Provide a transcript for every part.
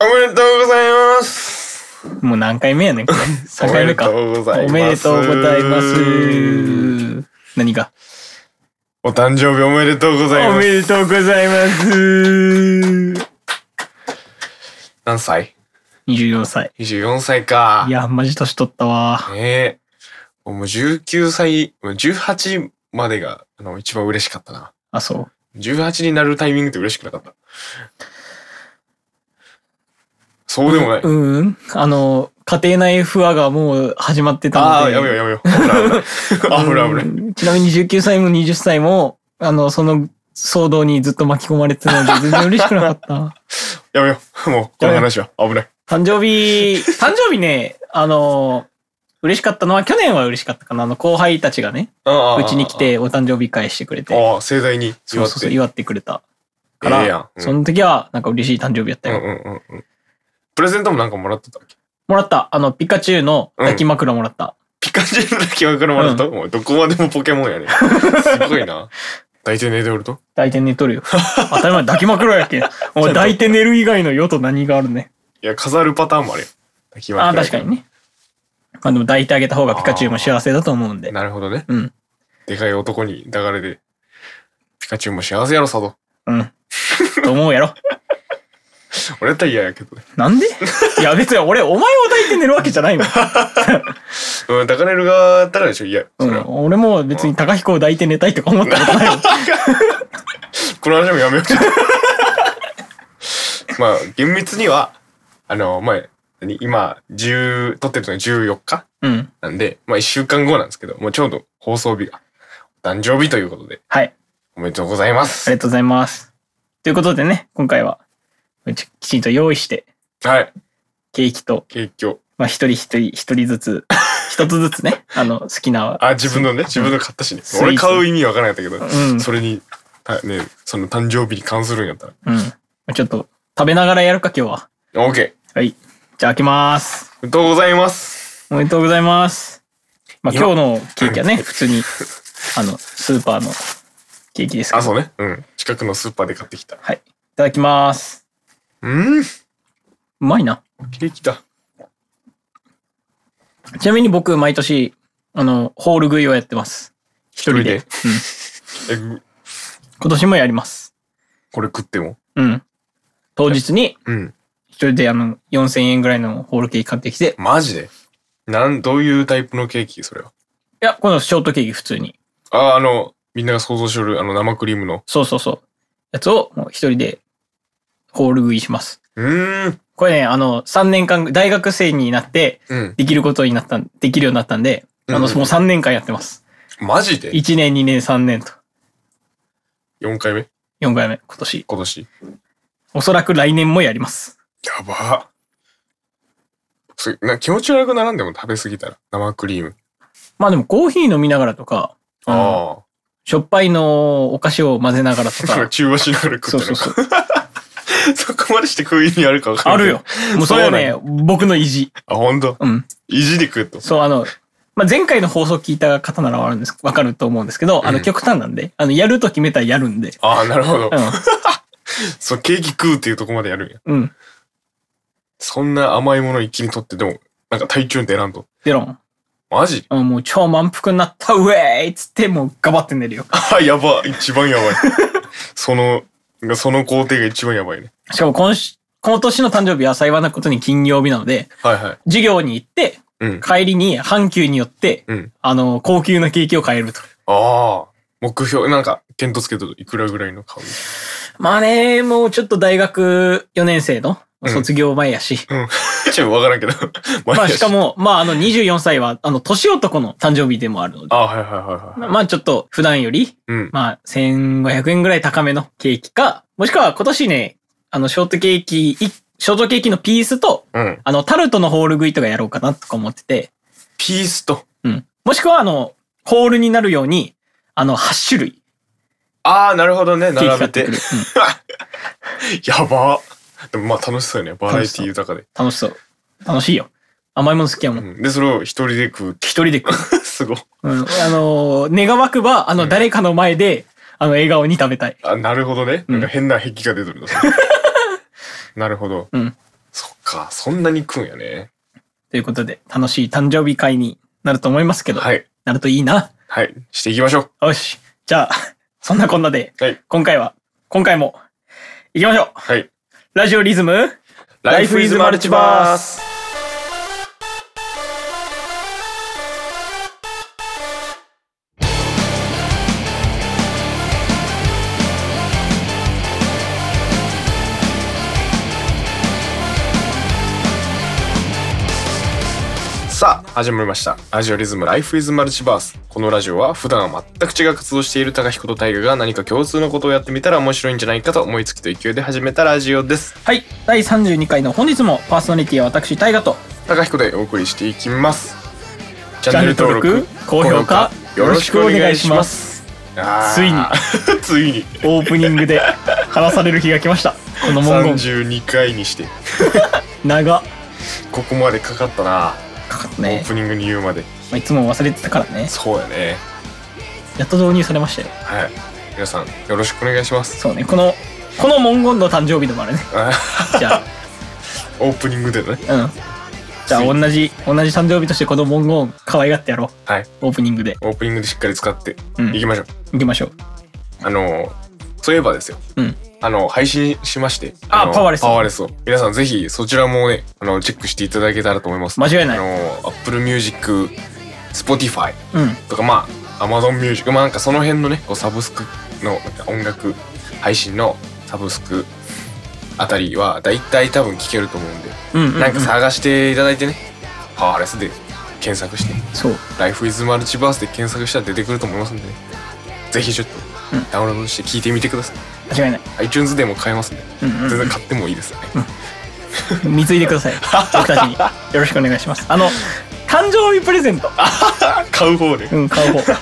おめでとうございます。もう何回目やねん、これ。3回目か。おめでとうございますおめでとうございます。何が？お誕生日おめでとうございます。おめでとうございます。何歳？24歳。?24 歳か。いや、マジ年取ったわ。ねえ。もう19歳、もう18までがあの一番嬉しかったな。あ、そう。18になるタイミングって嬉しくなかった。そうでもない。うん、うん。あの、家庭内不和がもう始まってたああ、ので。やめようやめよう。危ない危ない。危ないちなみに19歳も20歳も、あの、その騒動にずっと巻き込まれてたので、全然嬉しくなかった。やめよう。もう、この話は危ない。誕生日、誕生日ね、あの、嬉しかったのは、去年は嬉しかったかな。あの、後輩たちがね、うちに来てお誕生日会してくれて、ああ、盛大に祝って。そうそうそう、祝ってくれたから、ええやんうんその時は、なんか嬉しい誕生日やったよ。うんうんうんうん。プレゼントもなんかもらってたっけ？もらった。あの、ピカチュウの抱き枕もらった。ピカチュウの気分からもらった、もうどこまでもポケモンやね。すごいな。抱いて寝ておると？抱いて寝とるよ。当たり前、抱き枕やけん。お前抱いて寝る以外の用と何があるね。いや、飾るパターンもあるよ。抱きああ、枕確かにね。まあでも抱いてあげた方がピカチュウも幸せだと思うんで。なるほどね。うん。でかい男に抱かれて、ピカチュウも幸せやろ、佐渡。うん。と思うやろ。俺やったら嫌やけどね。なんで？いや別に俺、お前を抱いて寝るわけじゃないもん。うん、抱かれる側だったらでしょ、嫌や。うんそれは。、俺も別に高彦を抱いて寝たいとか思ったことないもん。この話もやめよう。まあ、厳密には、あの、前、何？今、10、撮ってるのが14日うん。なんで、まあ1週間後なんですけど、もうちょうど放送日が、お誕生日ということで、はい。おめでとうございまあす。りがとうございます。ということでね、今回は、ちきちんと用意して、はい。ケーキと、景況。まあ一人一人、一人ずつ、一つずつね、あの、好きな。あ、自分のね、自分の買ったしね。スイーツ俺買う意味わからなかったけど、うん。それに、たね、その誕生日に関するんやったら。うん。ちょっと、食べながらやるか、今日は。オーケー。はい。じゃあ開けます。おめでとうございます。おめでとうございます。まあ今日のケーキはね、普通に、あの、スーパーのケーキですけあ、ど。そうね。うん。近くのスーパーで買ってきた。はい。いただきます。うん。うまいな。ケーキだ。ちなみに僕、毎年、あの、ホール食いをやってます。一人で。うん。今年もやります。これ食っても？うん。当日に、うん。一人であの、4000円ぐらいのホールケーキ買ってきて、いマジで？なん、どういうタイプのケーキ？それは。や、このショートケーキ普通に。あ、あの、みんなが想像しよる、あの、生クリームの。そうそうそう。やつを、もう一人で、ホール食いします。うーん。これね、あの、3年間、大学生になって、うん。できることになった、できるようになったんで、あの、うんうんもう3年間やってます。マジで？1年、2年、3年と。?4 回目？4回目、今年。今年。おそらく来年もやります。やば。な気持ち悪くならんでも食べ過ぎたら。生クリーム。まあでもコーヒー飲みながらとか、あのあしょっぱいのお菓子を混ぜながらとあ。か、中和しながら食ってるそうそうそう。そこまでして食う意味あるか分かんない。あるよ。。もうそれはね、僕の意地。あ、ほんと。うん。意地で食うと？そう、あの、まあ、前回の放送聞いた方ならわかるんです、わかると思うんですけど、あの、うん極端なんで、あの、やると決めたらやるんで。ああ、なるほどう。ん。そう、ケーキ食うっていうとこまでやるんや。うん。そんな甘いもの一気に取ってでも、なんか体調に出らんと？でろん。マジ？うんもう超満腹になった、ウェーイっつって、もうガバって寝るよ。あ、やば。一番やばい。その、その工程が一番やばいね。しかも今し、今年の誕生日は幸いなことに金曜日なので、はいはい。授業に行って、うん。帰りに阪急によって、うん。あの、高級なケーキを買えると。ああ。目標、なんか、検討つけるといくらぐらいの買うまあね、もうちょっと大学4年生のうん卒業前やし。うん。ちょっとわからんけど。まあしか。も、まああの24歳は、あの、年男の誕生日でもあるので。あはいはいはいはい。まあちょっと普段より、うん。まあ1500円ぐらい高めのケーキか、もしくは今年ね、あの、ショートケーキ、いショートケーキのピースと、うん。あの、タルトのホール食いとかやろうかなとか思ってて、ピースと？うん。もしくはあの、ホールになるように、あの、8種類ああ、なるほどね。ケーキ並べててく。る。うん。やば。でもまあ楽しそうよね。バラエティ豊かで。楽しそう。楽しいよ。甘いもの好きやもん。うんで、それを一人で食うって。一人で食う。すごい。うん、あのー、願わくば、あの、うん誰かの前で、あの、笑顔に食べたい。あ、なるほどね。うんなんか変な壁が出てるの。なるほど。うんか、そんなに食うんやね。ということで、楽しい誕生日会になると思いますけど、はい。なるといいな。はい。していきましょう。よし。じゃあ、そんなこんなで、はい。今回は、今回も、行きましょう。はい。ラジオリズム、ライフイズマルチバース。始まりました。ラジオリズム Life is Multiverse このラジオは普段は全く違う活動をしている高彦と大我が何か共通のことをやってみたら面白いんじゃないかと思いつきと勢いで始めたラジオです。はい。第32回の本日もパーソナリティは私、大河と、高彦でお送りしていきます。チチャンネル登録、高評価、よろしくお願いします。ついに。ついに。オープニングで話される日が来ました。この文言、32回にして。長ここまでかかったな、かかったねオー。プニングに言うまでまあ、いつも忘れてたからね。そうやねやっと導入されましたよ。はい皆さんよろしくお願いしますそうね。この、この文言の誕生日でもあるね。あ じゃオープニングでねあ、うん。じゃあ、同じ、同じ誕生日としてこの文言を可愛がってやろう。はいオープニングで。オープニングでしっかり使ってうん。いきましょう、行きましょう。あのそういえばですようん。あの配信しましてのあパワーレスパワーレスを皆さんぜひそちらもねあのチェックしていただけたらと思います間違いないあの Apple Music Spotify うん。とかまあ Amazon Music まあなんかその辺のねこうサブスクの音楽配信のサブスクあたりはだいたい多分聞けると思うんで、うんうん、うん。なんか探していただいてねパワーレスで検索してそう。Life is Multiverse で検索したら出てくると思いますんで、ね、ぜひちょっとうんダウンロードして聞いてみてください、間違いない。iTunes でも買えますんで、うんうんうん全然買ってもいいですよね、貢いでください。僕たちに。よろしくお願いします。あの、誕生日プレゼント。買う方でうん、買う方。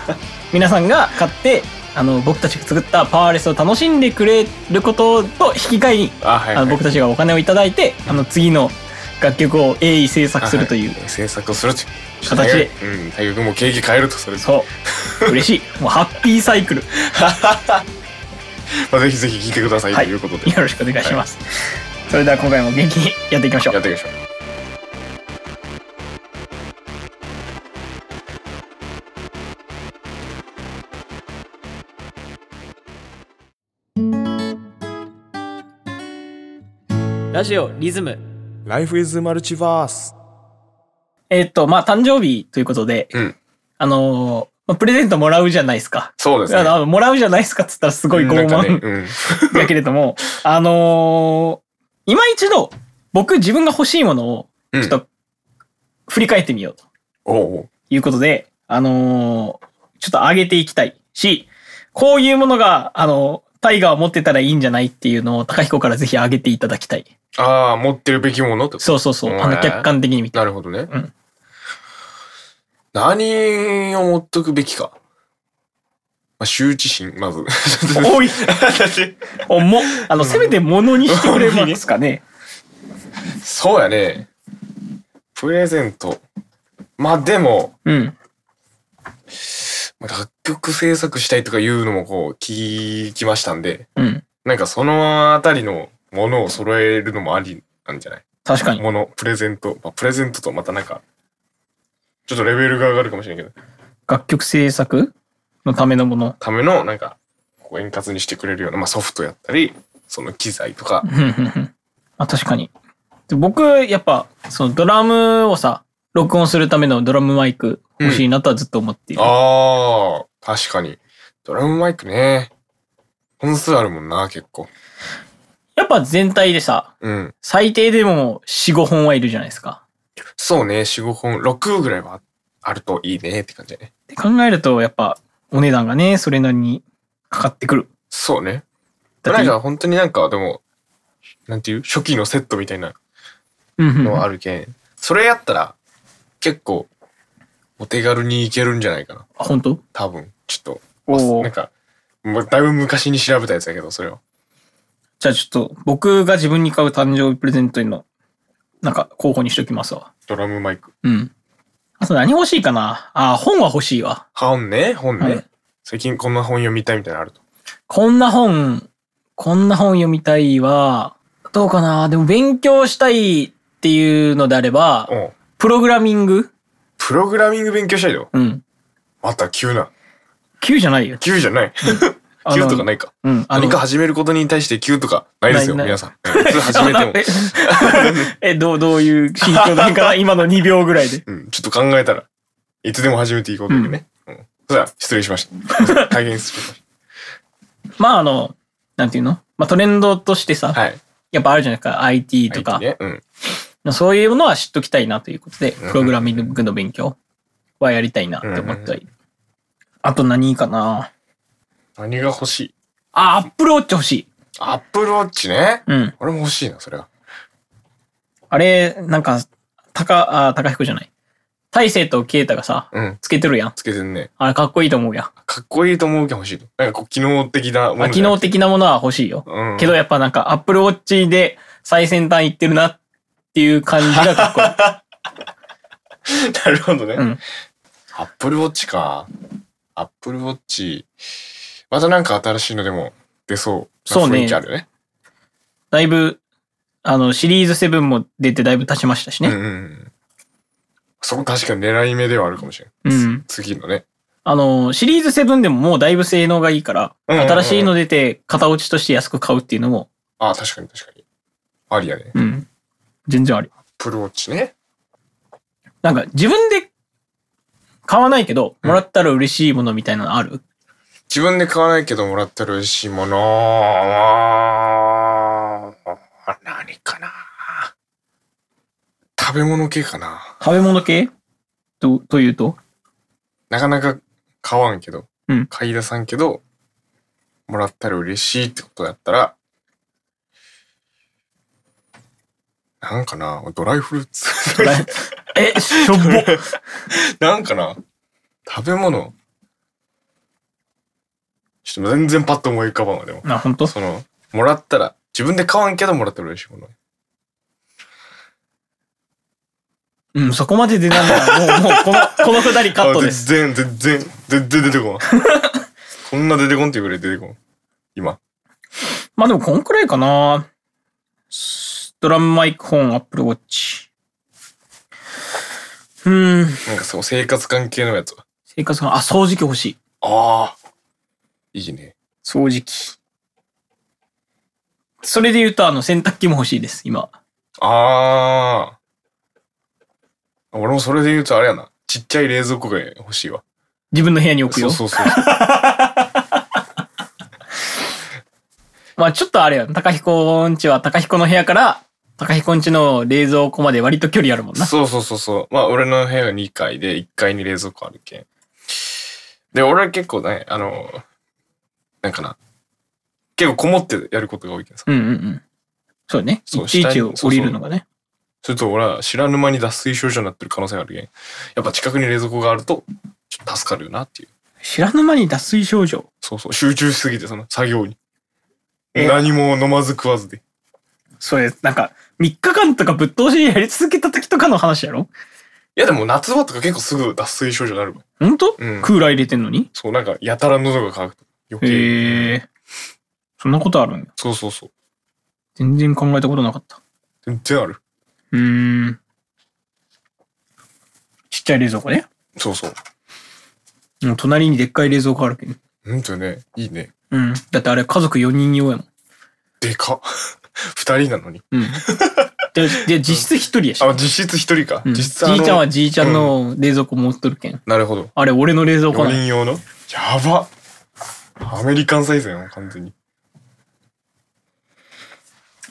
皆さんが買って、あの、僕たちが作ったパワーレスを楽しんでくれることと引き換えに、あはい、はい、あの僕たちがお金をいただいて、あの、次の楽曲を鋭意制作するというあ。はい制作をするという形でうん大学も景気変えるとそれそう。嬉しい。もうハッピーサイクル。まあ、ぜひぜひ聞いてくださいとはい。よいうことで、ろしくお願いします。それでは今回も元気にやっていきましょうやっ。ていきましょうラジオリズム。Life is Multiverse えっと、まあ、誕生日ということで、うんあのーまあ、プレゼントもらうじゃないですか。そうですね。あのもらうじゃないですかっつったらすごい傲なんかね慢うん。だけれども、あのー今一度、僕自分が欲しいものを、うん。ちょっと、振り返ってみようと。おういうことで、あのーちょっと上げていきたい。し、こういうものが、あのタイガーを持ってたらいいんじゃないっていうのを、高彦からぜひ上げていただきたい。ああ持ってるべきものと？そうそうそう。あの、客観的に見て。なるほどね、うん何を持っとくべきか、まあ、羞恥心まず。おい。おも、あの、せめて物にしてくれますかね。そうやね。プレゼント。まあでもうん。まあ楽曲制作したいとかいうのもこう聞きましたんでうん。なんかそのあたりのものを揃えるのもありなんじゃない？確かに。ものプレゼント、まあ、プレゼントとまたなんかちょっとレベルが上がるかもしれんけど。楽曲制作？のためのもの？ためのなんかこう円滑にしてくれるような、まあ、ソフトやったりその機材とか。あ、確かに。で僕、やっぱ、そのドラムをさ、録音するためのドラムマイク欲しいなとはずっと思っている。ああ確かに。ドラムマイクね。本数あるもんな結構。やっぱ全体でさ、うん。最低でも4、5本はいるじゃないですか。そうね45本6ぐらいはあるといいねって感じだね。って考えると、やっぱ、お値段がね、それなりにかかってくる。そうね。だなんか本当になんかでもなんていう初期のセットみたいなのはあるけん、それやったら結構お手軽にいけるんじゃないかな。あ、本当？多分ちょっおとーなんかもうだいぶ昔に調べたやつやけどそれは。じゃあちょっと、僕が自分に買う誕生日プレゼントの、なんか候補にしときますわ。ドラムマイクうん。あと何欲しいかな？あ、本は欲しいわ。本ね？本ね、はい最近こんな本読みたいみたいなのあるとこんな本、こんな本読みたいは、どうかな？でも勉強したいっていうのであれば、うん。プログラミング？プログラミング勉強したいよ。うん。また急な。急じゃないよ。急じゃない。急とかないか。うん。何か始めることに対して急とかないですよ、皆さん。普通始めても。え、えどう、どういう心境だかな今の2秒ぐらいで。うん、ちょっと考えたら、いつでも始めていこうというね。うん。それでは、失礼しました。大変失礼しましまああの、なんていうの？まあトレンドとしてさ。やっぱあるじゃないですか。IT とか。そういうものは知っときたいなということで、うんプログラミングの勉強はやりたいなって思ってはいる。あと何かな？何が欲しい？あ、アップルウォッチ欲しい。アップルウォッチね？うん。俺も欲しいな、それは。あれ、なんか、高、あ、高彦じゃない？大勢と啓太がさ、うん。つけてるやん。つけてんね。あれかっこいいと思うやん。かっこいいと思うけど欲しい。なんかこう、機能的なものあ機能的なものは欲しいよ。うん。けどやっぱなんかアップルウォッチで最先端いってるなっていう感じがかっこいい。なるほどね。うんアップルウォッチか。アップルウォッチ。またなんか新しいのでも出そう。そうね雰囲気あるよね。だいぶ、あの、シリーズ7も出てだいぶ経ちましたしね。うんうんうん。そこ確かに狙い目ではあるかもしれうない。ん。次のね。あの、シリーズ7でももうだいぶ性能がいいから、新しいの出て型落ちとして安く買うっていうのも、あ、確かに確かに。ありやね。うん。全然あり。プルウォッチね。なんか自分で買わないけど、うんもらったら嬉しいものみたいなのある、自分で買わないけどもらったら嬉しいもの。は何かな。食べ物系かな。食べ物系？と、というと？なかなか買わんけど、うん。買い出さんけど、もらったら嬉しいってことだったら、なんかな。ドライフルーツ。え、しょぼ。なんかな。食べ物ちょっと全然パッと思い浮かばんわ、でも。な、本当？その、もらったら、自分で買わんけどもらったら嬉しいもの。うん、そこまで出ないなら、もう、もう、この、このくだりカットです。あ全然、全然、全然出てこん。こんな出てこんっていうぐらい出てこん。今。まあでも、こんくらいかな。スドラムマイクホン、アップルウォッチ。うーん、なんかそう、生活関係のやつは。生活が、あ、掃除機欲しい。ああ。いいね。掃除機。それで言うと、あの、洗濯機も欲しいです、今。ああ。俺もそれで言うとあれやな。ちっちゃい冷蔵庫が欲しいわ。自分の部屋に置くよ。そうそうそう。まあちょっとあれやん。高彦んちは高彦の部屋から、高彦んちの冷蔵庫まで割と距離あるもんな。そうそうそうそう。まあ俺の部屋が2階で1階に冷蔵庫あるけん。で、俺は結構ね、あの、なんかな。結構こもってやることが多いけどさ。うんうんうん。そうね。そういちいち降りるのがね。それと俺は知らぬ間に脱水症状になってる可能性があるけん。やっぱ近くに冷蔵庫があると、ちょっと助かるよなっていう。知らぬ間に脱水症状？そうそう。集中しすぎて、その作業に。え何も飲まず食わずで。それ、なんか、3日間とかぶっ通しにやり続けた時とかの話やろ？いやでも夏場とか結構すぐ脱水症状になるわ。ほんとうん。クーラー入れてんのに？そう、なんかやたら喉が渇くと。余計。へえ。そんなことあるんや。そうそうそう。全然考えたことなかった。全然ある。うーん。ちっちゃい冷蔵庫ね。そうそう。もう隣にでっかい冷蔵庫あるけど。ほんとね、いいね。うん。だってあれ家族4人用やもん。でかっ。二人なのに。うん。で、で実質1人やし。あ、実質一人か。うん、じ実質あのいちゃんはじいちゃんの冷蔵庫持っとるけん。なるほど。あれ、俺の冷蔵庫4なんや人用の？やばアメリカンサイズやん、完全に。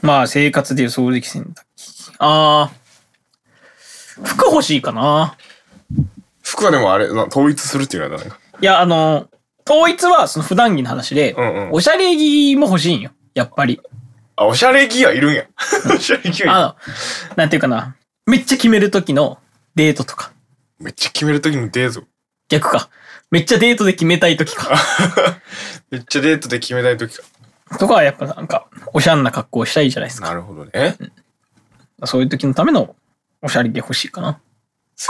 まあ、生活でいう掃除機洗濯機。あー。服欲しいかな。服はでもあれ、な統一するっていうのはなんか？いや、あの、統一はその普段着の話で、うんうん。おしゃれ着も欲しいんよ。やっぱり。あ、おしゃれ着はいるんや。おしゃれ着はいる。あの、なんていうかな。めっちゃ決める時のデートとか。めっちゃ決めるときのデート。逆か。めっちゃデートで決めたい時か。めっちゃデートで決めたいときか。とかはやっぱなんか、おしゃんな格好をしたいじゃないですか。なるほどね。そういう時のためのおしゃれ着欲しいかな。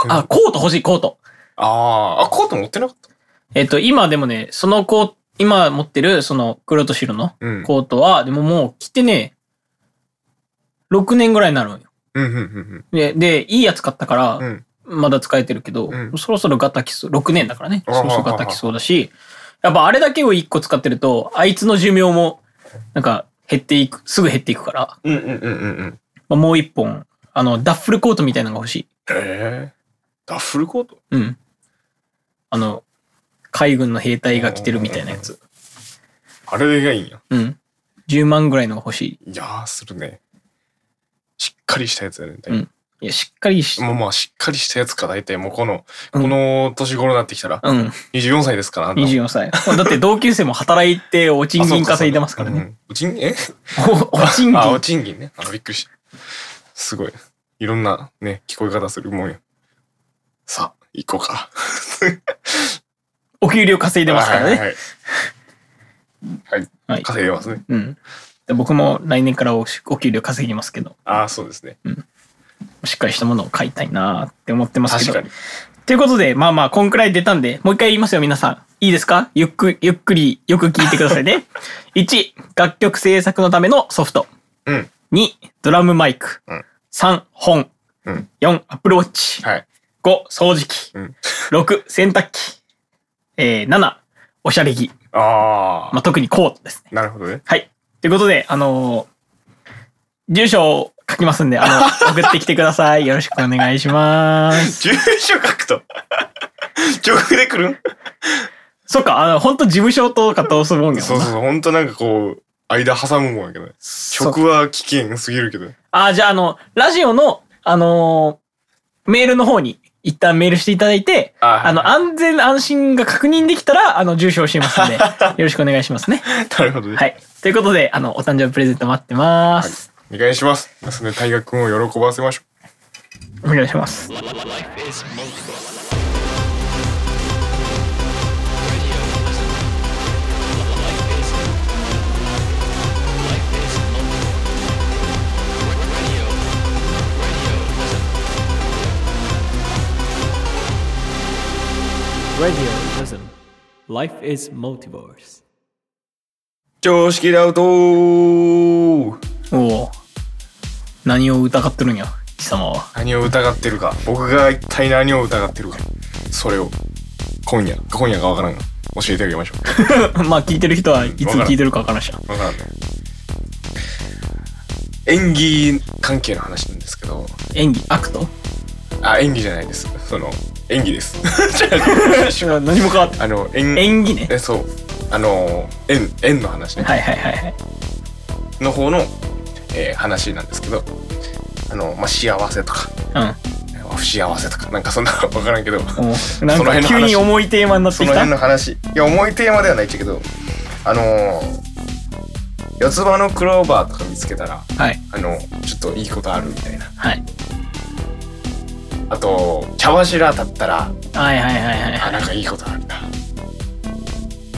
あ、コート欲しい、コート。あーあ、コート持ってなかったえっと、今でもね、そのコート、今持ってるその黒と白のうん。コートは、でももう着てね、6年ぐらいになるんよ。うんうんうんで、で、いいやつ買ったから、うん。まだ使えてるけど、うんそろそろガタきそう。6年だからね。あそろそろガタきそうだし、やっぱあれだけを1個使ってると、あいつの寿命も、なんか減っていく、すぐ減っていくから、うんうんうんうんもう1本、あの、ダッフルコートみたいなのが欲しい。ええダッフルコート？うん。あの、海軍の兵隊が着てるみたいなやつ。あれがいいんや。うん。10万ぐらいのが欲しい。いやー、するね。しっかりしたやつやね。うんいや、しっかりし、もうまあ、しっかりしたやつか、大体もうこの、うんこの年頃になってきたら、うん。24歳ですから、あんた24歳。だって同級生も働いてお賃金稼いでますからね。うんお賃え？おお賃あ、お金。賃金ね。あの、びっくりした。すごい。いろんなね、聞こえ方するもんよ。さあ、行こうか。お給料稼いでますからね。はいはいはい。はい。はい。稼いでますね。うん。で僕も来年からおお給料稼ぎますけど、ああ、そうですね。しっかりしたものを買いたいなって思ってますけど。確かに。ということで、まあまあ、こんくらい出たんで、もう一回言いますよ、皆さん。いいですか？ゆっく、ゆっくり、よく聞いてくださいね。1、楽曲制作のためのソフト。うん。2、ドラムマイク。うん3、本。うん。4、アップルウォッチ。はい。5、掃除機。うん。6、洗濯機。えー、7、おしゃれ着。ああ、まあ、特にコートですね。なるほどね。はい。ということで、あのー住所を書きますんで、あの、送ってきてください。よろしくお願いします。住所書くと。直で来るん？そっか、あの、本当事務所とかとするもんやそうそうそう。ほんとなんかこう、間挟むもんやけど曲は危険すぎるけど。あ、じゃあ、あの、ラジオの、あのーメールの方に一旦メールしていただいて、ああの、安全安心が確認できたら、あの、住所を教えますんで、よろしくお願いしますね。なるほどね。はい。ということで、あの、お誕生日プレゼント待ってます。お願いします。ですね、大学君を喜ばせましょお願いします。Life is multiverse. う。常識ダウトおお。何を疑ってるんや、貴様は。何を疑ってるか。僕が一体何を疑ってるか。それを、今夜、今夜がわからんが、教えてあげましょう。まあ、聞いてる人はいつ聞いてるかわからんしな。わからんね。演技関係の話なんですけど、演技、 act？あ、演技じゃないです。その、演技です。何も変わってあの、演、演技ね。え、そう。あの、円、円の話ね。はいはいはいはい。の方の、えー話なんですけど、あの、まあ、幸せとか、うん。不幸せとか、なんかそんなわからんけど、おなんその辺か急に重いテーマになってきた？その辺の話。いや、重いテーマではないっちゃけど、あのー、四つ葉のクローバーとか見つけたら、はいあの、ちょっといいことあるみたいな。はいあと、茶柱立ったら、はいはいはいはいあ、なんかいいことあるな。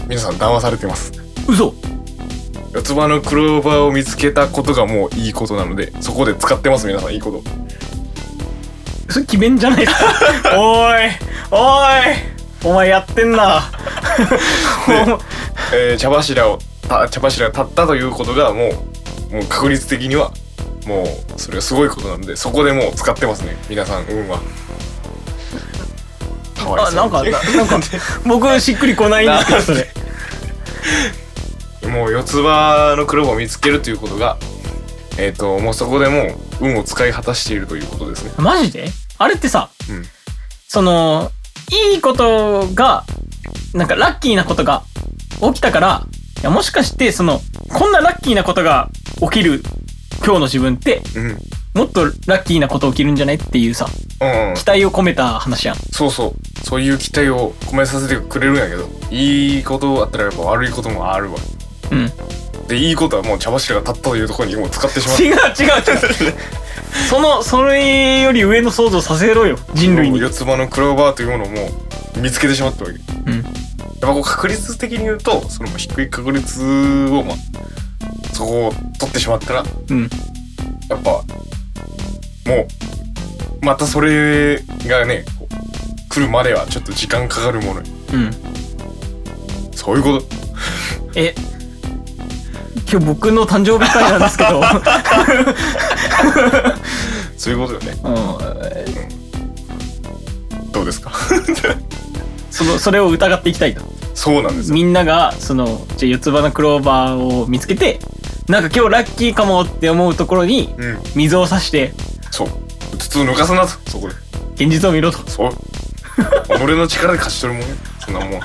皆さん騙されてます。嘘四つ葉のクローバーを見つけたことがもういいことなので、そこで使ってます、皆さん、いいこと。それ決めんじゃないか おーいおーいお前やってんな えー茶柱をた茶柱が立ったということがもうもう確率的にはもうそれはすごいことなのでそこでもう使ってますね皆さん運は。かわいそうあなんかななんか僕しっくりこないんですけどそれ もう四つ葉のクローバーを見つけるということがえっ、ともうそこでもう運を使い果たしているということですね。マジで？あれってさ、うん。そのいいことがなんかラッキーなことが起きたからいやもしかしてそのこんなラッキーなことが起きる今日の自分ってうん。もっとラッキーなこと起きるんじゃないっていうさうん、期待を込めた話やん。そうそう。そういう期待を込めさせてくれるんやけどいいことあったらやっぱ悪いこともあるわうん。でいいことはもう茶柱が立ったというところにもう使ってしまう。違う違う違う。そのそれより上の想像させろよ。人類に。四つ葉のクローバーというものをもう見つけてしまったわけ。やっうんぱこう確率的に言うとその低い確率をまあそこを取ってしまったらうん。やっぱもうまたそれがねこう来るまではちょっと時間かかるものうん。そういうこと。え今日僕の誕生日会なんですけど。そういうことよね。うん。どうですか？そのそれを疑っていきたいと。そうなんですよ。みんながそのじゃあ四つ葉のクローバーを見つけてなんか今日ラッキーかもって思うところにうん。水を差してそう。うつつを抜かすなとそこで。現実を見ろと。そう。己の力で勝ち取るもんよそんなもん。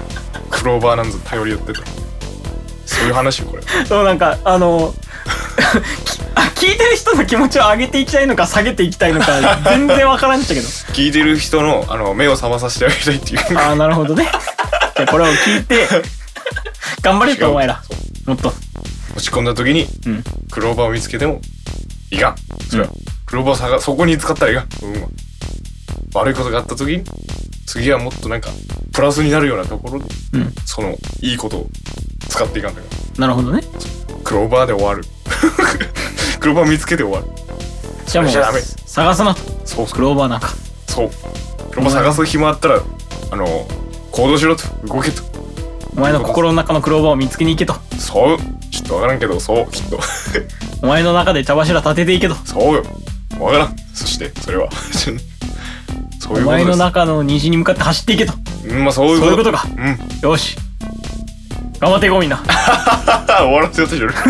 クローバーなんぞ頼り寄ってたそういう話よこれ。そうなんかあの 聞いてる人の気持ちを上げていきたいのか下げていきたいのか全然わからんっちゃけど。聞いてる人のあの目を覚まさせてあげたいっていう。ああなるほどね。じゃあこれを聞いて 頑張れとお前ら。もっと。落ち込んだ時にうん。クローバーを見つけてもいか。んそれは、クローバーを探そこに使ったらいか。んうん。悪いことがあった時に次はもっとなんかプラスになるようなところでうん。そのいいことを使っていかんだかなるほどね。らクローバーで終わる。クローバー見つけて終わる。じゃあもう探すな。とそう。クローバーなんかそう。クローバー探す暇あったらあの行動しろと。動けと。お前の心の中のクローバーを見つけに行けと。そう。ちょっとわからんけどそうきっと。お前の中で茶柱立てていけと。そうよ。わからん。そしてそれは そうおいうことです。前の中の虹に向かって走っていけと。うんまあそういうこと。そういうことか。うん。よし。頑張っていこうみんな。終わらせようとしてる。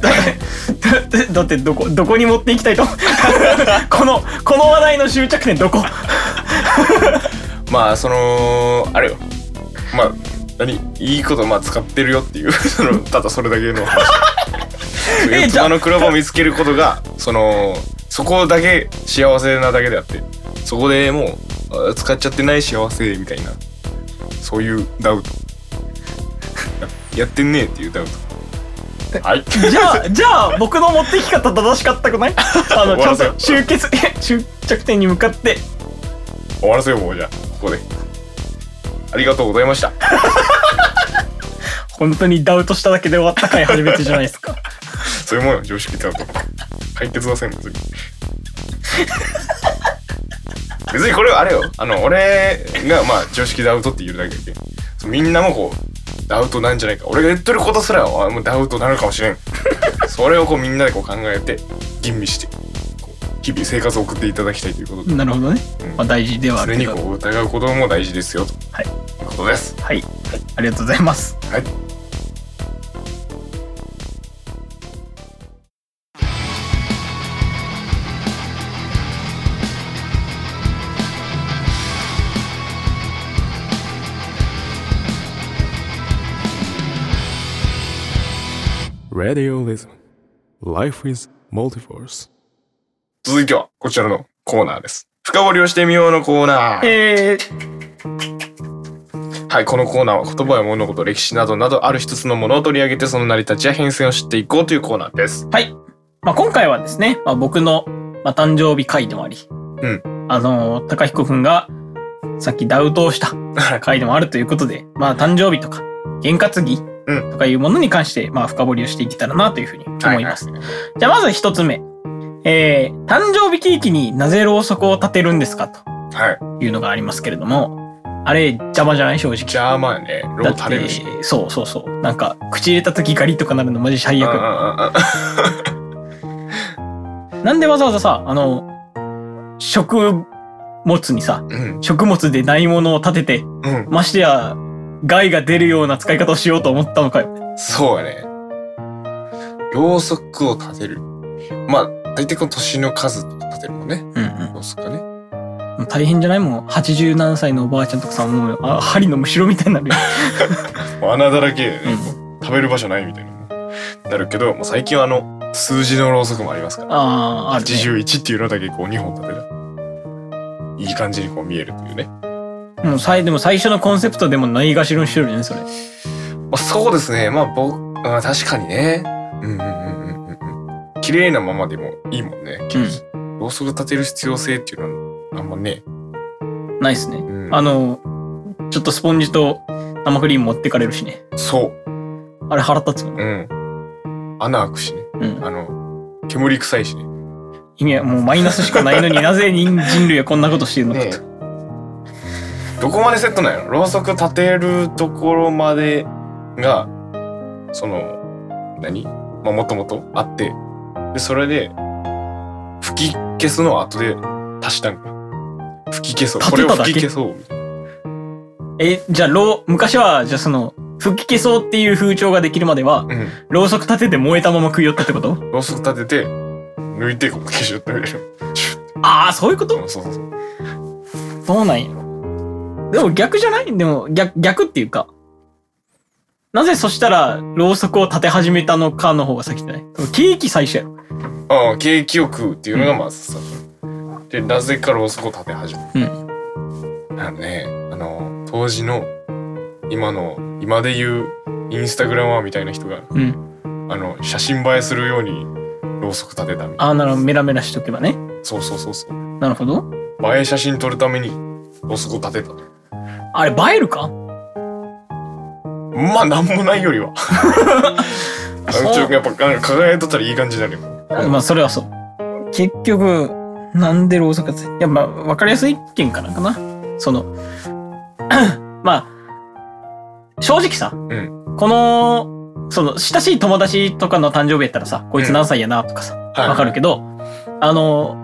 だってだってどこどこに持っていきたいと。このこの話題の終着点どこ？まあそのあれよ。まあ何？いいことまあ使ってるよっていう。そのただそれだけの話。えじゃあ四つ葉のクローバーを見つけることがそのそこだけ幸せなだけであってそこでもうあ使っちゃってない幸せみたいな。そういうダウト。や やってんねえっていうダウト。はい。じゃあじゃあ僕の持っていき方正しかったくない？あのちゃんと終結 終着点に向かって。終わらせようもうじゃあ。ここで。ありがとうございました。本当にダウトしただけで終わった回初めてじゃないですか。そういうもんよ常識ダウト解決はせん別に別にこれはあれよ。あの俺がまあ常識ダウトって言うだけで。そうみんなもこうダウトなんじゃないか。俺が言ってることすらあもうダウトなのかもしれん。それをこうみんなでこう考えて吟味して日々生活を送っていただきたいということで。なるほどね、うん。まあ、大事ではあそれにるけど。こう疑うことも大事ですよ。とはいいうことです。はい、ありがとうございます。はい Radio Lism. Life is multiverse. 続いてはこちらのコーナーです深掘りをしてみようのコーナーえはい、このコーナーは言葉や物事、歴史などなどある一つのものを取り上げてその成り立ちや変遷を知っていこうというコーナーです。はい、まあ、今回はですね、まあ、僕の、まあ、誕生日会でもあり、んあのー高彦くんがさっきダウトをした 回でもあるということで、まあ、誕生日とか験担ぎうんとかいうものに関して、まあ、深掘りをしていけたらなというふうに思います。はじゃあまず一つ目。えー、誕生日ケーキになぜろうそくを立てるんですかといはい。はい。いうのがありますけれども、あれ邪魔じゃない？正直。じゃあまあね、ロー垂れるし。て、そうそうそう。なんか、口入れた時ガリとかなるのマジ最悪。なんでわざわざさ、あの、食物にさ、うん。食物でないものを立てて、うん。ましてや、害が出るような使い方をしようと思ったのかよ。そうやね。ろうそくを立てる。まあ、大体この年の数とか立てるもんね。うんろうそくがね。うん。大変じゃない？もん。80何歳のおばあちゃんとかさ、もう、あ針のむしろみたいになるよ。もう穴だらけでね、うんもう食べる場所ないみたいな。なるけど、もう最近はあの、数字のろうそくもありますから。ああ、ある、ね。81っていうのだけこう2本立てる。いい感じにこう見えるというね。もう最、でも最初のコンセプトでもないがしろにしてるよね、それ。まあ、そうですね。まあ、僕、まあ、確かにね。うんうんうんうんうんうん。綺麗なままでもいいもんね。うん。ろうそく立てる必要性っていうのはあんまね。ないっすね。うん、あの、ちょっとスポンジと生クリーム持ってかれるしね。そう。あれ腹立つよ。うん。穴開くしね。うん。あの、煙臭いしね。意味はもうマイナスしかないのになぜ人人類はこんなことしてるのかねと。どこまでセットなんやろ？ろうそく立てるところまでが、その、何？まあ、もともとあって、で、それで、吹き消すのを後で足したんか。吹き消そう。これを吹き消そう。え、じゃあ、ろう、昔は、じゃあその、吹き消そうっていう風潮ができるまでは、うん。ろうそく立てて燃えたまま食い寄ったってこと？ろうそく立てて、抜いてこう消しよったみたいな。ああ、そういうこと？そうそうそう。そうなんや。でも逆じゃない？でも逆、逆っていうか。なぜそしたら、ろうそくを立て始めたのかの方が先じゃないケーキ最初やろ。ああ、ケーキを食うっていうのがまずさ。で、なぜかろうそくを立て始める。あのね、あの、当時の、今の、今で言う、インスタグラマーみたいな人が、うん。あの、写真映えするように、ろうそく立てたみたいああ、なるほど。メラメラしとけばね。な。そうそうそうそう。なるほど。映え写真撮るために、ろうそくを立てたと。あれ、映えるか？まあ、なんもないよりは。うちょっとやっぱ、輝いとったらいい感じになるよ。まあ、それはそう。結局、なんでろうそく立ていや、まあ、わかりやすい意見からかな。その、まあ、正直さ、んこの、その、親しい友達とかの誕生日やったらさ、こいつ何歳やなとかさ、はいわかるけど、あの、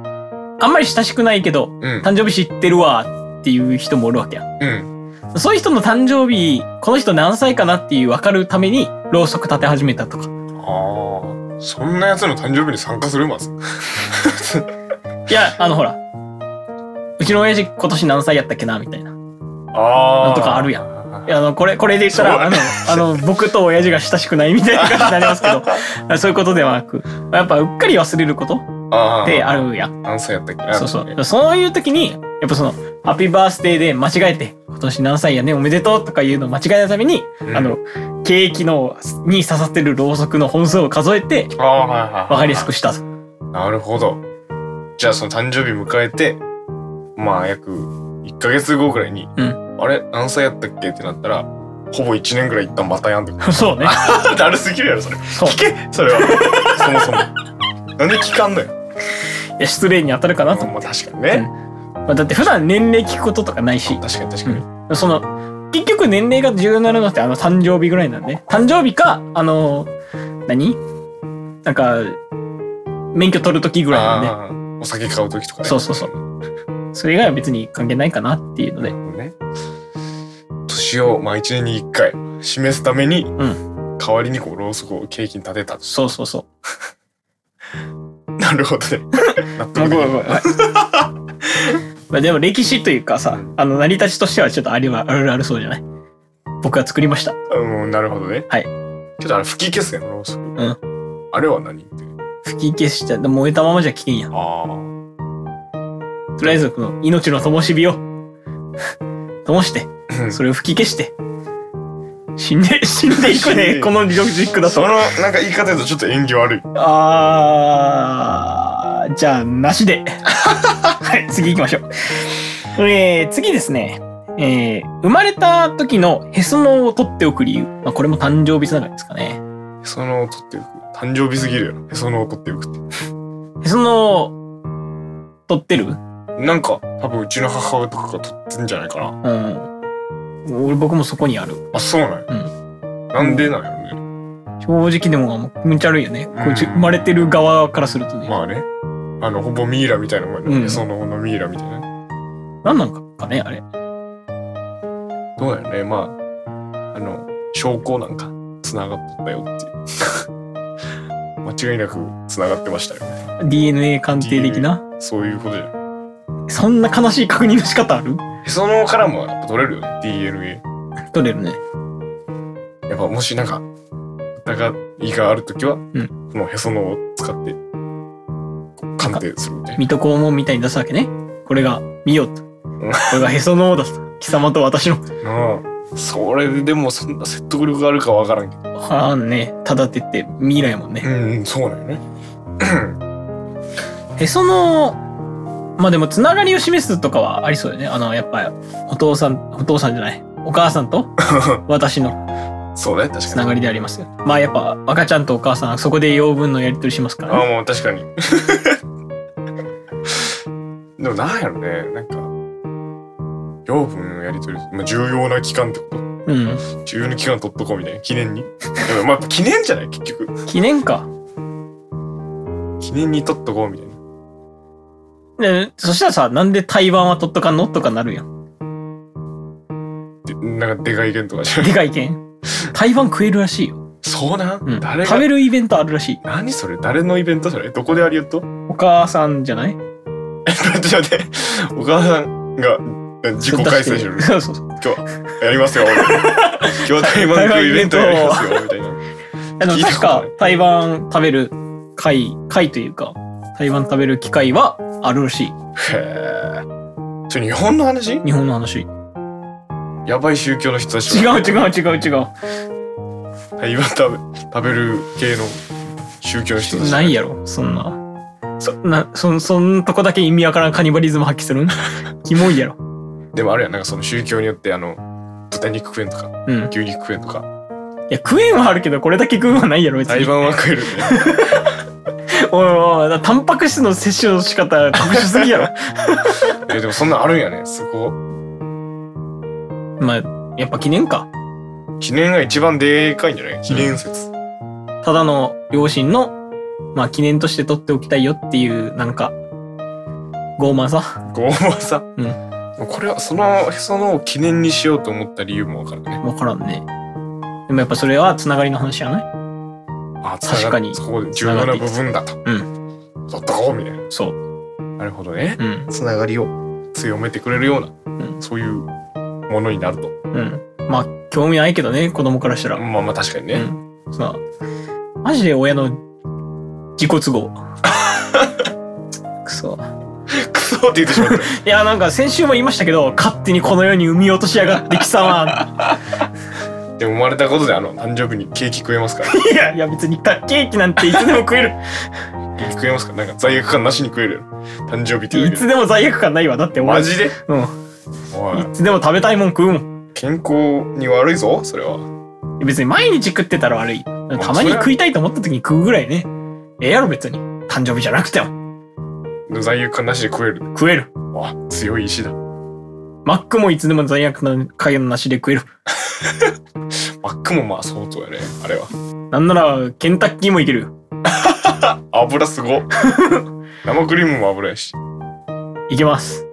あんまり親しくないけど、うん。誕生日知ってるわっていう人もおるわけやん。うん。そういう人の誕生日、この人何歳かなっていう分かるために、ろうそく立て始めたとか。ああ、そんなやつの誕生日に参加するまず。いや、あのほら、うちの親父今年何歳やったっけなみたいな。あなんとかあるやん。いや、あの、これ、これで言ったら、あの、あの、僕と親父が親しくないみたいな感じになりますけど、そういうことではなく、やっぱうっかり忘れることあってあるやん。何歳やったっけなそうそう。そういう時に、やっぱその、ハッピーバースデーで間違えて、今年何歳やね、おめでとうとかいうのを間違えたために、うんあの、ケーキの、に刺さってるろうそくの本数を数えて。わかりやすくしたと。なるほど。じゃあその誕生日迎えて、まあ約1ヶ月後ぐらいに、うあれ何歳やったっけってなったら、ほぼ1年ぐらい一旦またやんで。そうね。だるすぎるやろ、それ。そう。聞けそれは。そもそも。なんで聞かんのよ。いや失礼に当たるかなと。まあ確かにね。まあ、だって普段年齢聞くこととかないし、確かに確かに。その、結局年齢が重要になるのってあの誕生日ぐらいなんで。誕生日か、あの、何？なんか、免許取るときぐらいなんで。お酒買う時とかね。そうそうそう。それ以外は別に関係ないかなっていうので。ね。年を、まあ一年に一回示すために、ん代わりにこう、ろうそくをケーキに立てたと。そうそうそう。なるほどね。納ご得できる まあでも歴史というかさ、あの成り立ちとしてはちょっとありはあるあるそうじゃない？僕が作りました。うん、なるほどね。はい。ちょっとあれ吹き消すやん、ろうそく。んあれは何？って。吹き消しちゃ、燃えたままじゃ危険やん。あとりあえずこの命の灯火を灯して、あ。それを吹き消して、死んで、死んでいくね、このロジックだと。その、なんか言い方だとちょっと縁起悪い。あー、じゃあ、なしで。はい、次行きましょう。えー、次ですね。えー、生まれた時のへその緒を取っておく理由。まあ、これも誕生日つながりですかね。へその緒を取っておく。誕生日すぎるやろ。へその緒を取っておくって。へその緒、取ってる？なんか、多分うちの母親とかが取ってんじゃないかな。うん。俺、僕もそこにある。あ、そうなんや。なんでなんやろね。正直でも、気持ち悪いよね。こうちうん生まれてる側からするとね。まあね。あの、ほぼミイラみたいなもんやね。うんへその緒のミイラみたいな。何なのかね、あれ。どうやろね。まあ、あの、証拠なんか、繋がっとったよっていう。間違いなく繋がってましたよね。DNA 鑑定的な？そういうことじゃない。そんな悲しい確認の仕方ある？へその緒からもやっぱ取れるよね。DNA。取れるね。やっぱもしなんか、疑いがあるときは、んこのへその緒を使って、こう鑑定するみたいな。水戸黄門みたいに出すわけね。これが、見よと。これがへその緒だと。貴様と私の。なあそれでもそんな説得力があるかわからんけど。はあんね。ただってってミイラやもんね。うん、うん、そうなんよね。へその、まあでもつながりを示すとかはありそうよね。あの、やっぱ、お父さん、お父さんじゃない。お母さんと 私のそうね、確かに。つながりでありますよ。まあやっぱ、赤ちゃんとお母さん、そこで養分のやり取りしますからああ、ね。もう確かに。でもなんやろね、なんか、養分のやり取り、まあ、重要な期間ってこと？うん。重要な期間取っとこうみたいな、記念に？でもまあ、記念じゃない？結局。記念か。記念に取っとこうみたいな。でそしたらさ、なんで台湾は取っとかんの？とかなるやん。でなんかでかい意見とかじゃん。でかい意見。台湾食えるらしいよ。そうなん、うん。誰が？食べるイベントあるらしい。何それ？誰のイベントそれ？どこでありよっと？お母さんじゃない？え待って待って。お母さんが自己開催するそうそうそう。今日はやりますよ。今日は台湾食うイベントやりますよ。みたいなあの確か台湾食べる会、会というか、台湾食べる機会はあるらしい。へえそれ日本の話？日本の話。違やばい宗教の人たちう違はう違う違う。台湾食べ食べる系の宗教の人たちないやろ、そんな。そなそそんとこだけ意味わからんカニバリズム発揮する？ん キモいやろ。でもあるやんなんかその宗教によってあの豚肉食えんとかうん。牛肉食えんとかいや、食えんはあるけど、これだけ食うんはないやろ、別に。台湾は食えるねおいおい、だタンパク質の摂取の仕方、特殊すぎやろ。えでもそんなんあるんやね。すごまあ、やっぱ記念か。記念が一番でかいんじゃない？記念説、ただの両親の、まあ記念として取っておきたいよっていう、なんか、傲慢さ。ごまさ、うん。これはそのその記念にしようと思った理由もわかるね。わからんね。でもやっぱそれはつながりの話じゃない？あ確かにそこで重要な部分だとう取っとこうみたいなそう。なるほどねうん。つながりを強めてくれるような、んそういうものになるとうん。まあ、興味ないけどね、子供からしたら。まあまあ確かにね、うん。さマジで親の自己都合。くそ。クソって言ってしまったいや、なんか先週も言いましたけど、勝手にこの世に産み落としやがって貴様。でも生まれたことであの誕生日にケーキ食えますから いや、いや別にケーキなんていつでも食える。ケーキ食えますか？らなんか罪悪感なしに食えるよ誕生日っていつでも罪悪感ないわ。だってマジで？うん。おいいつでも食べたいもん食うもん。健康に悪いぞそれは別に毎日食ってたら悪い。たまに食いたいと思った時に食うぐらいね。ええやろ別に。誕生日じゃなくても。罪悪感なしで食える食える。わ強い意志だマックもいつでも罪悪感なしで食える。マックもまあ相当やねあれはなんなら、ケンタッキーもいけるよ。油すご 生クリームも油やしいけます。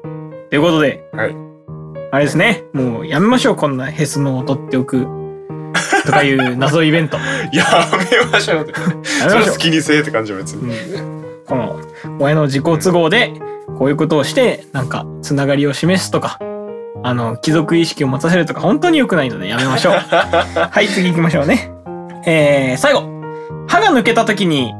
ということで、はいあれですね。もうやめましょう。こんなヘスのを取っておく。とかいう謎イベント。や やめましょうってめましょうそれ好。きにせえって感じは別にうんこの親の自己都合でこういうことをしてなんかつながりを示すとかあの貴族意識を持たせるとか本当に良くないのでやめましょう。はい次行きましょうね。えー、最後。歯が抜けた時に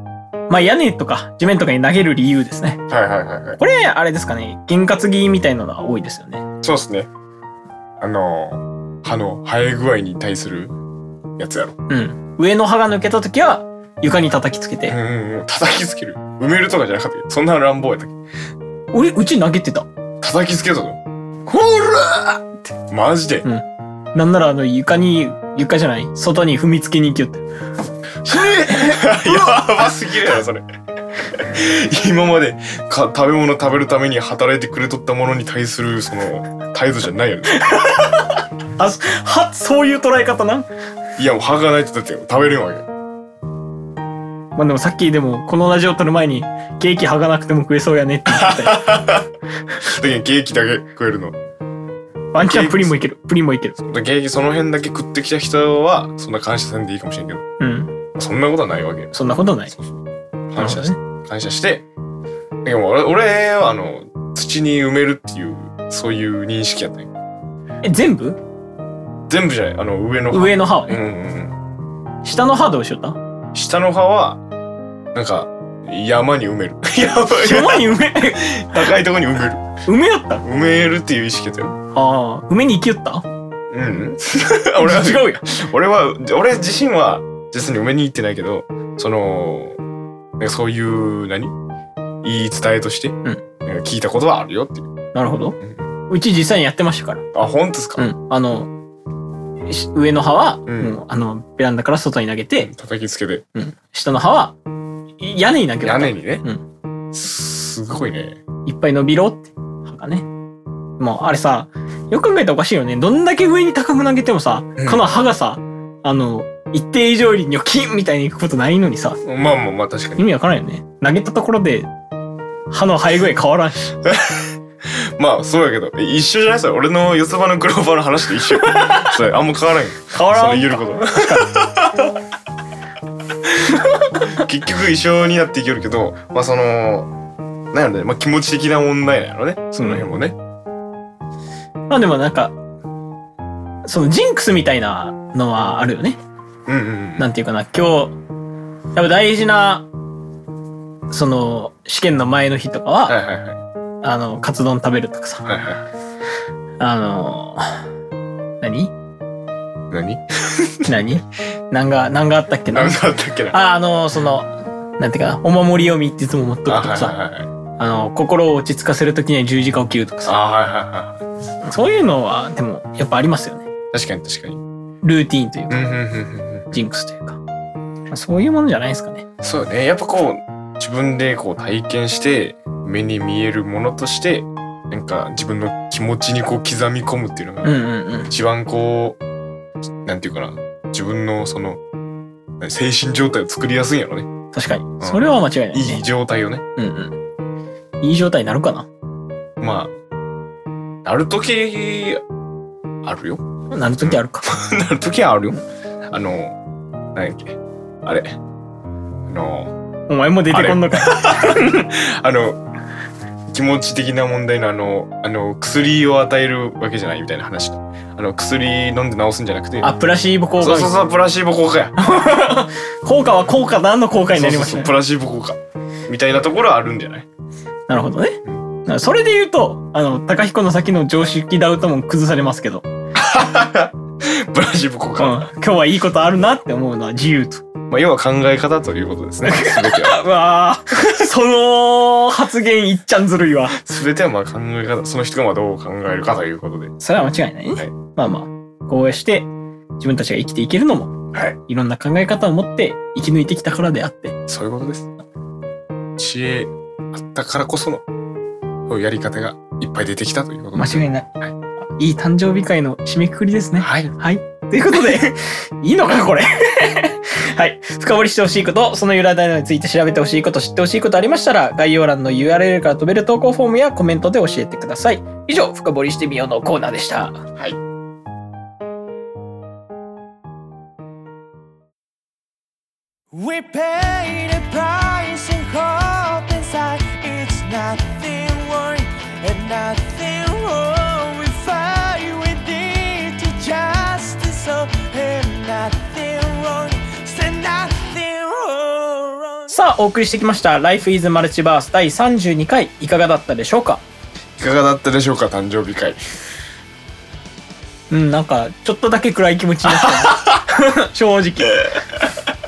まあ屋根とか地面とかに投げる理由ですね。はいはいはいはい。これあれですかね。験担ぎみたいなのが多いですよね。そうですね。あの歯の生え具合に対するやつやろ。うん。上の歯が抜けた時は床に叩きつけて。うんうんうん。叩きつける。埋めるとかじゃなかったそんな乱暴やったっけ？俺うち投げてた。叩きつけたぞほらマジで。なんならあの床に床じゃない？外に踏みつけに行きよって。やば。すぎるやろそれ。今までか食べ物食べるために働いてくれとったものに対するその態度じゃないよね。あはそういう捉え方なん？いやもう歯がないとだって食べれんわけまあでもさっきでもこのラジオ撮る前にケーキ剥がなくても食えそうやねって言って ケーキだけ食えるの。ワンチャンプリンもいける。プリンもいける。だケーキその辺だけ食ってきた人はそんな感謝せんでいいかもしれんけど。うん。そんなことはないわけ。よそんなことない。感謝しなる感謝して。でも俺俺はあの土に埋めるっていうそういう認識やったんよえ、全部？全部じゃない。あの上の歯上の歯はね。うんうんうん。下の歯どうしよった？下の歯はなんか 山に埋める。山山に埋め、高いところに埋める。埋めよった？埋めるっていう意識やったよ。ああ、埋めに行きよった？うん。俺は違うよ。俺は俺自身は実に埋めに行ってないけどそのそういう何？言い伝えとして、ん。なんか聞いたことはあるよっていう、なるほど。うん。うち実際にやってましたから。あ本当ですか、うん。あの、し上の歯は、うん。あの、ベランダから外に投げて、叩きつけて。うん。下の歯は、屋根に投げよった屋根にね、うすごいね。いっぱい伸びろって歯がね。もうあれさ、よく考えたらおかしいよね。どんだけ上に高く投げてもさ、うん。この歯がさ、あの、一定以上にニョキンみたいにいくことないのにさ、まあまあまあ確かに。意味わからんよね。投げたところで、歯の生え具合変わらんし。まあそうやけど。え一緒じゃない？それ俺の四つ葉のクローバーの話と一緒。それあんま変わらんよ。変わらんそれ言えること結局一緒になっていけるけどまあそのなんやろね、まあ、気持ち的な問題なんやろねその辺もね、まあでもなんか、そのジンクスみたいなのはあるよね。うんうんなんていうかな、今日、やっぱ大事な、その、試験の前の日とかは、はいはいはい。あの、カツ丼食べるとかさ、はいはい。あの、何？何？何？何が、何があったっけな？何かあったっけな？あ、あの、その、なんていうかな、お守りを3つも持っとくとかさ、はいはいはい。あの、心を落ち着かせるときには十字架を切るとかさ、あはいはいはい。はそういうのは、でも、やっぱありますよね。い確かに確かに。ルーティーンというか、ジンクスというか。まあそういうものじゃないですかね。そうね。やっぱこう自分でこう体験して目に見えるものとしてなんか自分の気持ちにこう刻み込むっていうのがうんうんうん。一番こうなんていうかな。自分のその精神状態を作りやすいんやろね。確かに。それは間違いないね。いい状態をね。うんうん。いい状態になるかな。まあなる時あるよ。なるときあるか。なる時はあるよ。あの何やっけ。あれ。あのお前も出てこんのか。あ の気持ち的な問題のあのあの薬を与えるわけじゃないみたいな話あの薬飲んで治すんじゃなくて。あ、プラシーボ効果そうそうそうプラシーボ効果や。効果は効果何の効果になりましたね。プ。ラシーボ効果。みたいなところはあるんじゃない？なるほどね。だからそれで言うと、あの、高彦の先の常識ダウトも崩されますけど、うん、プラシーボ効果、今日はいいことあるなって思うのは自由と。まあ、要は考え方ということですね。全ては。うわーその発言いっちゃんずるいわ。全てはまあ考え方その人がまあどう考えるかということで。それは間違いないね。はい。まあまあ、こうして自分たちが生きていけるのも、はい。いろんな考え方を持って生き抜いてきたからであって、そういうことです。知恵あったからこそのそういうやり方がいっぱい出てきたということです間違いない。いい誕生日会の締めくくりですね。はいはい。ということで、いいのかこれ。はい。深掘りしてほしいこと、その由来などについて調べてほしいこと、知ってほしいことありましたら、概要欄の URL から飛べる投稿フォームやコメントで教えてください。以上、深掘りしてみようのコーナーでした。はい We pay the price and hope お送りしてきました。Life is Multiverse 第32回、いかがだったでしょうか？いかがだったでしょうか誕生日会うん、なんか、ちょっとだけ暗い気持ちになった。正直。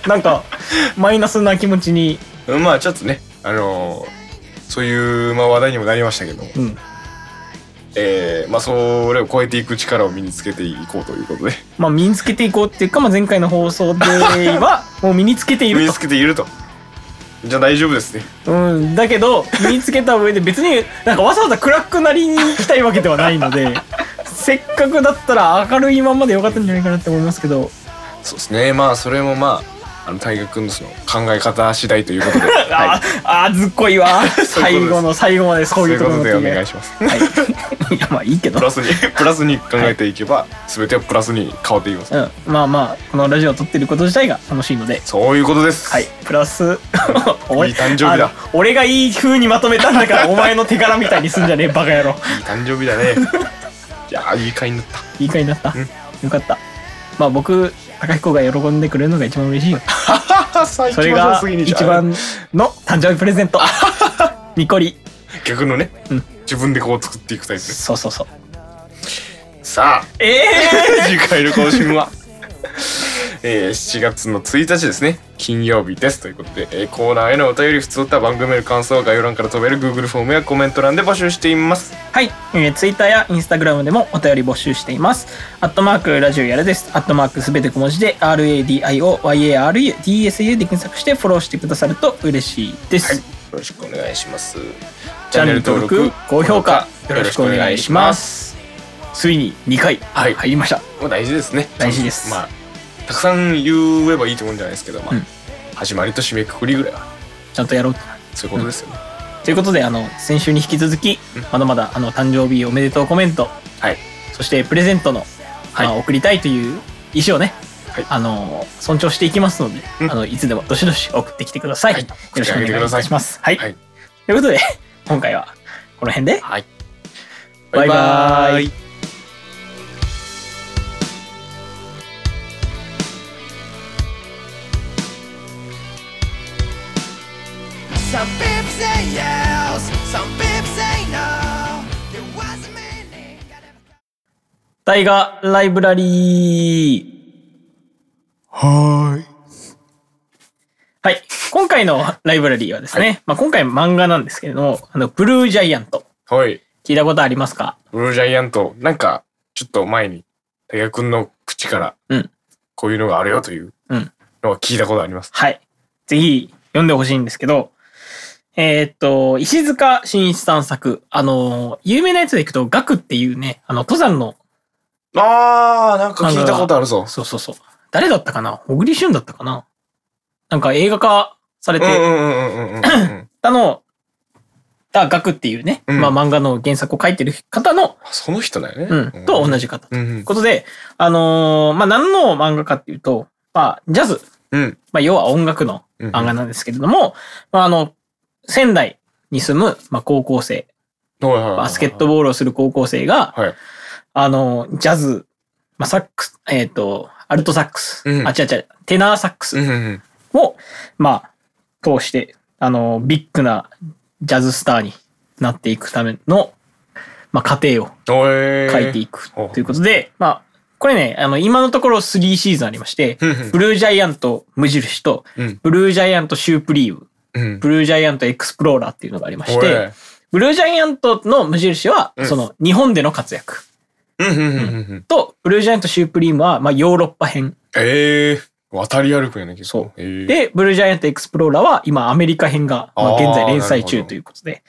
なんか、マイナスな気持ちに、まあちょっとねあのーそういう、まあ、話題にもなりましたけども、うん。えーまあそれを超えていく力を身につけていこうということでまあ、身につけていこうっていうか、まあ、前回の放送では、もう身につけてい身にるとつけているとじゃあ大丈夫ですね。うん、だけど、身につけた上で別になんかわざわざ暗くなりに行きたいわけではないので、せっかくだったら明るいまんまでよかったんじゃないかなって思いますけど、そうですね。まあそれもまああの大河君のその考え方次第ということで、あはい、ーあー、ずっこいわ。最後の最後までそそうういところいううことでおの願いしますはい。いや、まあいいけど。プ。ラスに プラスに考えていけば、全てはプラスに変わっていきます、うん、まあまあ、このラジオを撮ってること自体が楽しいので、そういうことです。はい、プラス、いい誕生日だ。俺がいい風にまとめたんだから、お前の手柄みたいにすんじゃねえ、バカ野郎。いい誕生日だね。いやーいい回になった。いい回になった。ん。よかった。まあ僕、高彦が喜んでくれるのが一番嬉しいよ。最それが一番の誕生日プレゼント。ニコリ。逆のね、うん自分でこう作っていくタイプそうそうそう。さあええ 次回の更新は、えー、7月の1日ですね金曜日ですということで、えーコーナーへのお便り普通った番組への感想は概要欄から飛べる Google フォームやコメント欄で募集していますはい、えー、Twitter や Instagram でもお便り募集しています。アットマークラジオやるです。アットマークすべて小文字で RADIOYARU DSU で検索してフォローしてくださると嬉しいです。はいよろしくお願いしますチャンネル登録、高評価よろしくお願いします。ついに2回はい入りました。もう大事ですね大事ですまあたくさん言えばいいと思うんじゃないですけど、まあうん始まりと締めくくりぐらいはちゃんとやろうと。そういうことですよね、ということで、あの、先週に引き続き、まだまだ、あの、誕生日おめでとうコメント、はい。そしてプレゼントの、はいまあ、送りたいという意思をね、はいあの、尊重していきますので、うんあの、いつでもどしどし送ってきてください。はいよろしくお願いいたします。はい。はい。ということで、今回はこの辺で、はい。バイバーイ。Some people say yes, some people say no. There was a meaning. I never 大河ライブラリー。はーい。はい。今回のライブラリーはですね、まあ今回漫画なんですけれども、あの、ブルージャイアント。はい。聞いたことありますか？ブルージャイアント、なんか、ちょっと前に、大学君の口から、うんこういうのがあるよといううんのは聞いたことあります。はい。ぜひ読んでほしいんですけど、えーっと、石塚真一さん作、あの、有名なやつでいくと、ガクっていうね、あの、登山の、あー、なんか聞いたことあるぞ。そうそうそう。誰だったかな？小栗旬だったかな？なんか映画化されてうんうんうんうんうんうん。た の、がガクっていうね、うんまあ漫画の原作を書いてる方の、あその人だよね。うん、と同じ方とうんいううんことで、あのーまあ何の漫画かっていうと、まあジャズ、うん。まあ要は音楽のうん漫画なんですけれども、まああの、仙台に住む、まあ、高校生、はいはいはいバスケットボールをする高校生が、はい。あの、ジャズ、まあ、サックス、えっ、と、アルトサックス、うん。あ、違う違う、テナーサックスうんうんうん。を、まあ、通して、あの、ビッグなジャズスターになっていくための、まあ、過程を。書いていくということで、まあ、これね、あの、今のところ3シーズンありまして、ブルージャイアント無印と、うん。ブルージャイアントシュープリーム、うん。ブルージャイアントエクスプローラーっていうのがありましおてえ、ブルージャイアントの無印はう、んその日本での活躍。と、ブルージャイアントシュープリームは、まあ、ヨーロッパ編。ええ。渡り歩くよね、結構。そうえー、で、ブルージャイアントエクスプローラーは、今、アメリカ編が、まあ、現在連載中ということで。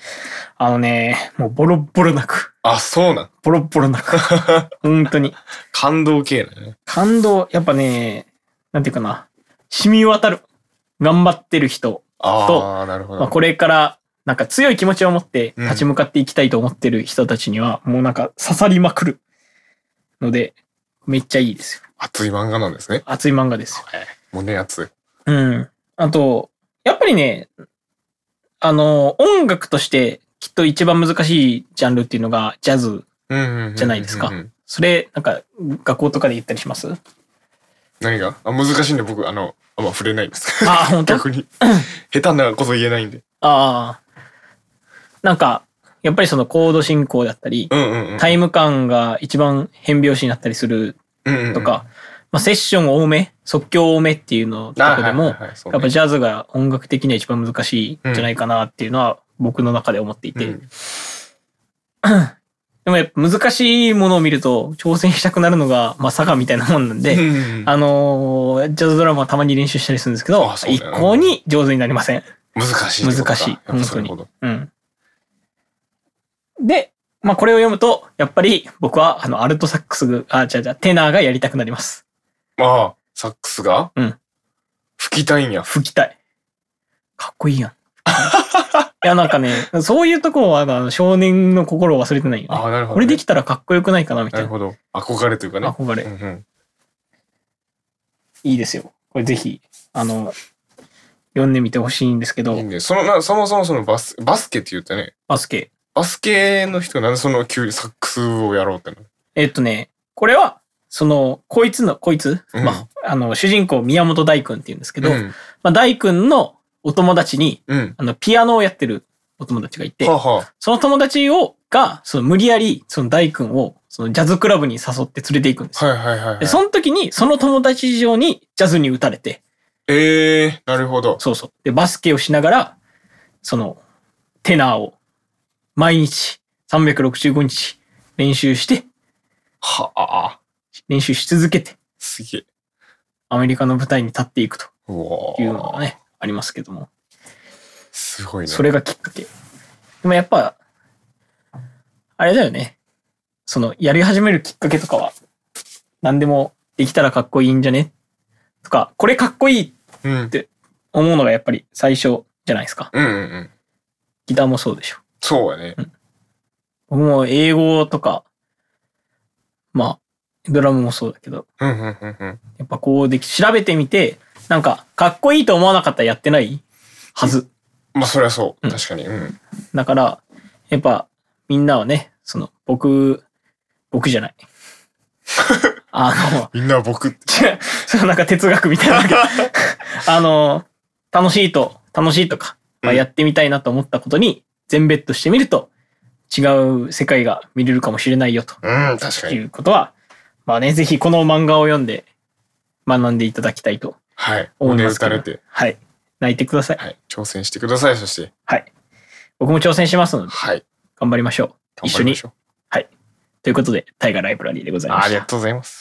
あのね、もうボロッボロ泣く。あ、そうなん。ボロッボロ泣く。本当に。感動系だね。感動、やっぱね、なんていうかな、染み渡る。頑張ってる人。ああ、なるほど。まあ、これから、なんか強い気持ちを持ってうん立ち向かっていきたいと思ってる人たちには、もうなんか刺さりまくる。ので、めっちゃいいですよ。熱い漫画なんですね。熱い漫画ですよ。胸熱い。うん。あと、やっぱりね、あの、音楽としてきっと一番難しいジャンルっていうのがジャズ。じゃないですかそれ、なんか、学校とかで言ったりします？何が？あ難しいんで僕、あの、あんま触れないんです。あ、本当？逆に。下手なこと言えないんで。ああ。なんか、やっぱりそのコード進行だったり、うんうんうん。タイム感が一番変拍子になったりするうんうんうんとか、まあ、セッション多め、即興多めっていうのとあかでも、はいはいはいそうねやっぱジャズが音楽的には一番難しいんじゃないかなっていうのは僕の中で思っていて、うん でもやっぱ難しいものを見ると挑戦したくなるのが、まあ、佐賀みたいなもんなんで、うんあのージャズドラマはたまに練習したりするんですけどあ、そう一向に上手になりません。難しい。難しい本当にそうん。で、まあこれを読むと、やっぱり僕はあのアルトサックスが、あ、違う違う、テナーがやりたくなります。ああ、サックスが？うん。吹きたいんや。吹きたい。かっこいいやん。いや、なんかね、そういうとこはあの少年の心を忘れてないよね。ああ、なるほど、ね。これできたらかっこよくないかなみたな。ないるほど。憧れというかね。憧れうんうんいいですよ。これぜひ、あの、読んでみてほしいんですけどいい、ね。そのな、そもそもそのバス、バスケって言ったね。バスケ。バスケの人がなんでその急にサックスをやろうってなるえっとね、これは、その、こいつの、こいつ、うんまあ、あの、主人公宮本大君って言うんですけど、うん。まあ、大君のお友達に、うん。あの、ピアノをやってるお友達がいては、あ、はあ。その友達を、が、その無理やり、その大君を、そのジャズクラブに誘って連れて行くんですよ。はいはいはい、はい。で、その時に、その友達以上にジャズに打たれて、ええー、なるほど。そうそう。で、バスケをしながら、その、テナーを、毎日、365日、練習して、はあ、練習し続けて、すげえ。アメリカの舞台に立っていくとうわいうのがね、ありますけども。すごいね。それがきっかけ。でもやっぱ、あれだよね。その、やり始めるきっかけとかは、何でもできたらかっこいいんじゃね？とか、これかっこいいうん。思うのがやっぱり最初じゃないですか。うんうんうん。ギターもそうでしょ。そうやね。僕も英語とか、まあ、ドラムもそうだけど、うんうんうんうん。やっぱこうでき、調べてみて、なんか、かっこいいと思わなかったらやってない？はず。まあそりゃそう。確かに。うん。だから、やっぱ、みんなはね、その、僕、僕じゃない。あの、みんな僕って。そうなんか哲学みたいな あの、楽しいと、楽しいとか、まあ、うんやってみたいなと思ったことに、全ベットしてみると、違う世界が見れるかもしれないよとうん、確かいに。うことは、まあね、ぜひこの漫画を読んで学んでいただきたいとはい。思い胸ますけど。打たれて、はい。泣いてください。はい。挑戦してください。そして、はい。僕も挑戦しますので、はい。頑張りましょう。一緒に。はい。ということで、タイガーライブラリーでございました。ありがとうございます。